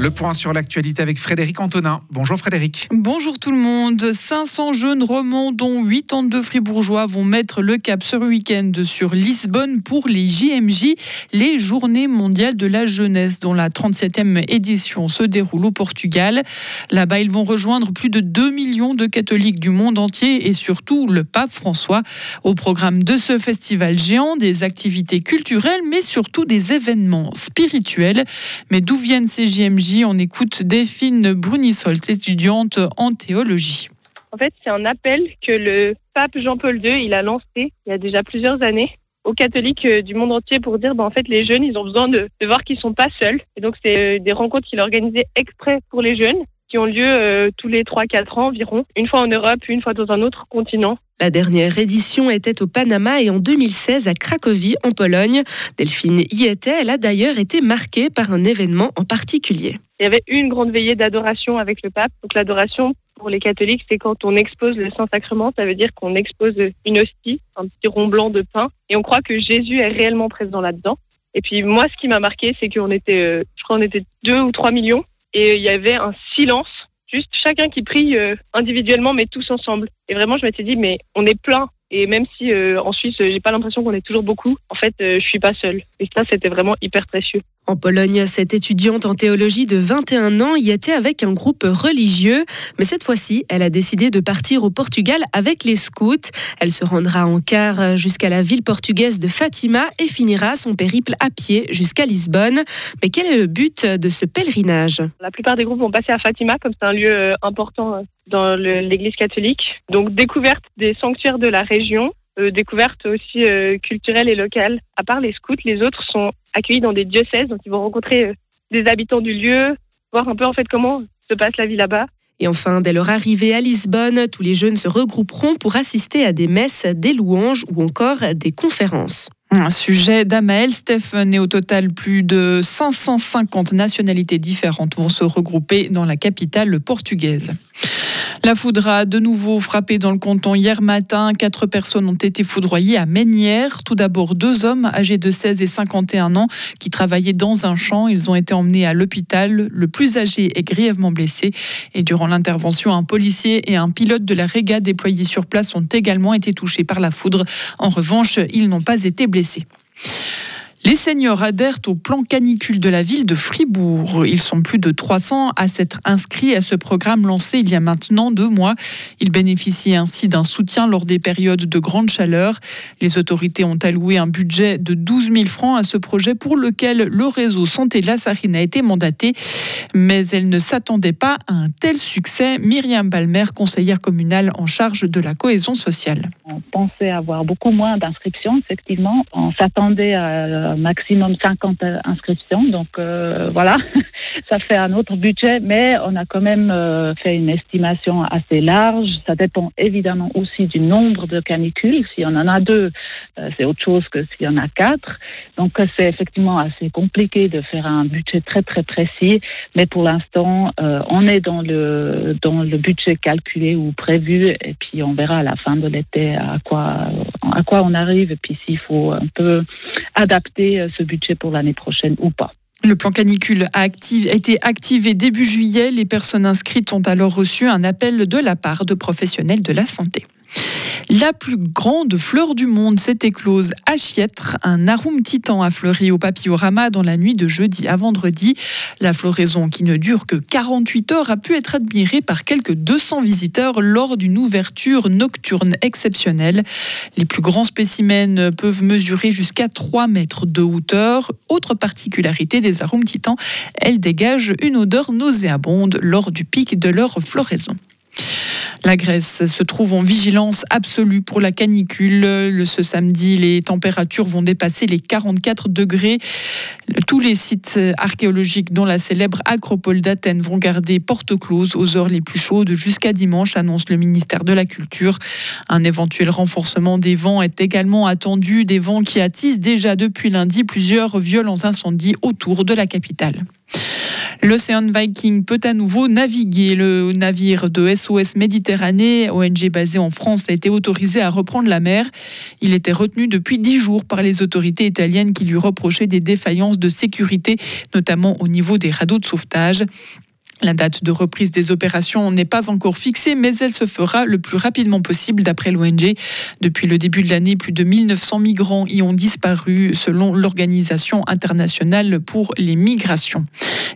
Le point sur l'actualité avec Frédéric Antonin. Bonjour Frédéric. Bonjour tout le monde. 500 jeunes romans, dont 82 fribourgeois, vont mettre le cap ce week-end sur Lisbonne pour les JMJ, les Journées mondiales de la jeunesse, dont la 37e édition se déroule au Portugal. Là-bas, ils vont rejoindre plus de 2 millions de catholiques du monde entier et surtout le pape François. Au programme de ce festival géant, des activités culturelles, mais surtout des événements spirituels. Mais d'où viennent ces JMJ on écoute Delphine Brunisol, étudiante en théologie. En fait, c'est un appel que le pape Jean-Paul II il a lancé il y a déjà plusieurs années aux catholiques euh, du monde entier pour dire ben, en fait les jeunes ils ont besoin de, voir qu'ils sont pas seuls. Et donc c'est euh, des rencontres qu'il a organisées exprès pour les jeunes qui ont lieu euh, tous les 3-4 ans environ, une fois en Europe, une fois dans un autre continent. La dernière édition était au Panama et en 2016 à Cracovie, en Pologne. Delphine y était. Elle a d'ailleurs été marquée par un événement en particulier. Il y avait une grande veillée d'adoration avec le pape. Donc l'adoration pour les catholiques, c'est quand on expose le Saint-Sacrement, ça veut dire qu'on expose une hostie, un petit rond blanc de pain, et on croit que Jésus est réellement présent là-dedans. Et puis moi, ce qui m'a marqué, c'est qu'on était, euh, je crois, on était deux ou trois millions, et il y avait un silence juste chacun qui prie euh, individuellement mais tous ensemble. Et vraiment je m'étais dit mais on est plein et même si euh, en Suisse j'ai pas l'impression qu'on est toujours beaucoup, en fait je suis pas seule. Et ça c'était vraiment hyper précieux. En Pologne, cette étudiante en théologie de 21 ans y était avec un groupe religieux, mais cette fois-ci, elle a décidé de partir au Portugal avec les scouts. Elle se rendra en car jusqu'à la ville portugaise de Fatima et finira son périple à pied jusqu'à Lisbonne. Mais quel est le but de ce pèlerinage? La plupart des groupes vont passer à Fatima, comme c'est un lieu euh, important euh, dans l'église catholique. Donc découverte des sanctuaires de la région, euh, découverte aussi euh, culturelle et locale. À part les scouts, les autres sont accueillis dans des diocèses, donc ils vont rencontrer euh, des habitants du lieu, voir un peu en fait comment se passe la vie là-bas. Et enfin, dès leur arrivée à Lisbonne, tous les jeunes se regrouperont pour assister à des messes, des louanges ou encore des conférences. Un sujet d'Amael Stephen et au total plus de 550 nationalités différentes vont se regrouper dans la capitale portugaise. La foudre a de nouveau frappé dans le canton hier matin. Quatre personnes ont été foudroyées à Ménière. Tout d'abord, deux hommes âgés de 16 et 51 ans qui travaillaient dans un champ. Ils ont été emmenés à l'hôpital. Le plus âgé est grièvement blessé. Et durant l'intervention, un policier et un pilote de la réga déployés sur place ont également été touchés par la foudre. En revanche, ils n'ont pas été blessés blessés. Les seniors adhèrent au plan canicule de la ville de Fribourg. Ils sont plus de 300 à s'être inscrits à ce programme lancé il y a maintenant deux mois. Ils bénéficient ainsi d'un soutien lors des périodes de grande chaleur. Les autorités ont alloué un budget de 12 000 francs à ce projet pour lequel le réseau Santé Lassarine a été mandaté. Mais elle ne s'attendait pas à un tel succès. Myriam Balmer, conseillère communale en charge de la cohésion sociale. On pensait avoir beaucoup moins d'inscriptions, effectivement. On s'attendait à maximum 50 inscriptions. Donc euh, voilà, ça fait un autre budget, mais on a quand même euh, fait une estimation assez large. Ça dépend évidemment aussi du nombre de canicules. Si on en a deux, euh, c'est autre chose que s'il y en a quatre. Donc c'est effectivement assez compliqué de faire un budget très très précis, mais pour l'instant, on est dans le dans le budget calculé ou prévu, et puis on verra à la fin de l'été à quoi à quoi on arrive, et puis s'il faut un peu adapter euh, ce budget pour l'année prochaine ou pas. Le plan canicule a, été activé début juillet. Les personnes inscrites ont alors reçu un appel de la part de professionnels de la santé. La plus grande fleur du monde s'est éclose à Chiètre. Un arum titan a fleuri au papillorama dans la nuit de jeudi à vendredi. La floraison, qui ne dure que 48 heures, a pu être admirée par quelques 200 visiteurs lors d'une ouverture nocturne exceptionnelle. Les plus grands spécimens peuvent mesurer jusqu'à 3 mètres de hauteur. Autre particularité des arômes titans, elles dégagent une odeur nauséabonde lors du pic de leur floraison. La Grèce se trouve en vigilance absolue pour la canicule. Le, ce samedi, les températures vont dépasser les 44 degrés. Tous les sites archéologiques, dont la célèbre Acropole d'Athènes, vont garder porte close aux heures les plus chaudes jusqu'à dimanche, annonce le ministère de la Culture. Un éventuel renforcement des vents est également attendu, des vents qui attisent déjà depuis lundi plusieurs violents incendies autour de la capitale. L'Océan Viking peut à nouveau naviguer. Le navire de SOS Méditerranée, ONG basé en France, a été autorisé à reprendre la mer. Il était retenu depuis dix jours par les autorités italiennes qui lui reprochaient des défaillances de sécurité, notamment au niveau des radeaux de sauvetage. La date de reprise des opérations n'est pas encore fixée, mais elle se fera le plus rapidement possible d'après l'ONG. Depuis le début de l'année, plus de 1900 migrants y ont disparu selon l'Organisation internationale pour les migrations.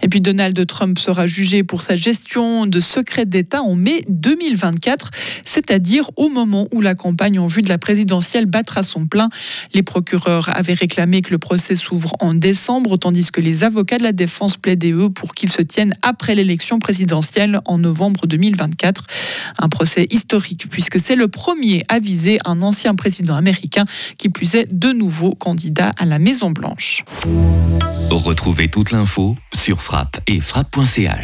Et puis Donald Trump sera jugé pour sa gestion de secrets d'État en mai 2024, c'est-à-dire au moment où la campagne en vue de la présidentielle battra son plein. Les procureurs avaient réclamé que le procès s'ouvre en décembre, tandis que les avocats de la défense plaidaient eux pour qu'il se tienne après l'élection présidentielle en novembre 2024. Un procès historique puisque c'est le premier à viser un ancien président américain qui plus est de nouveau candidat à la Maison Blanche. Retrouvez toute l'info sur frappe et frappe.ch.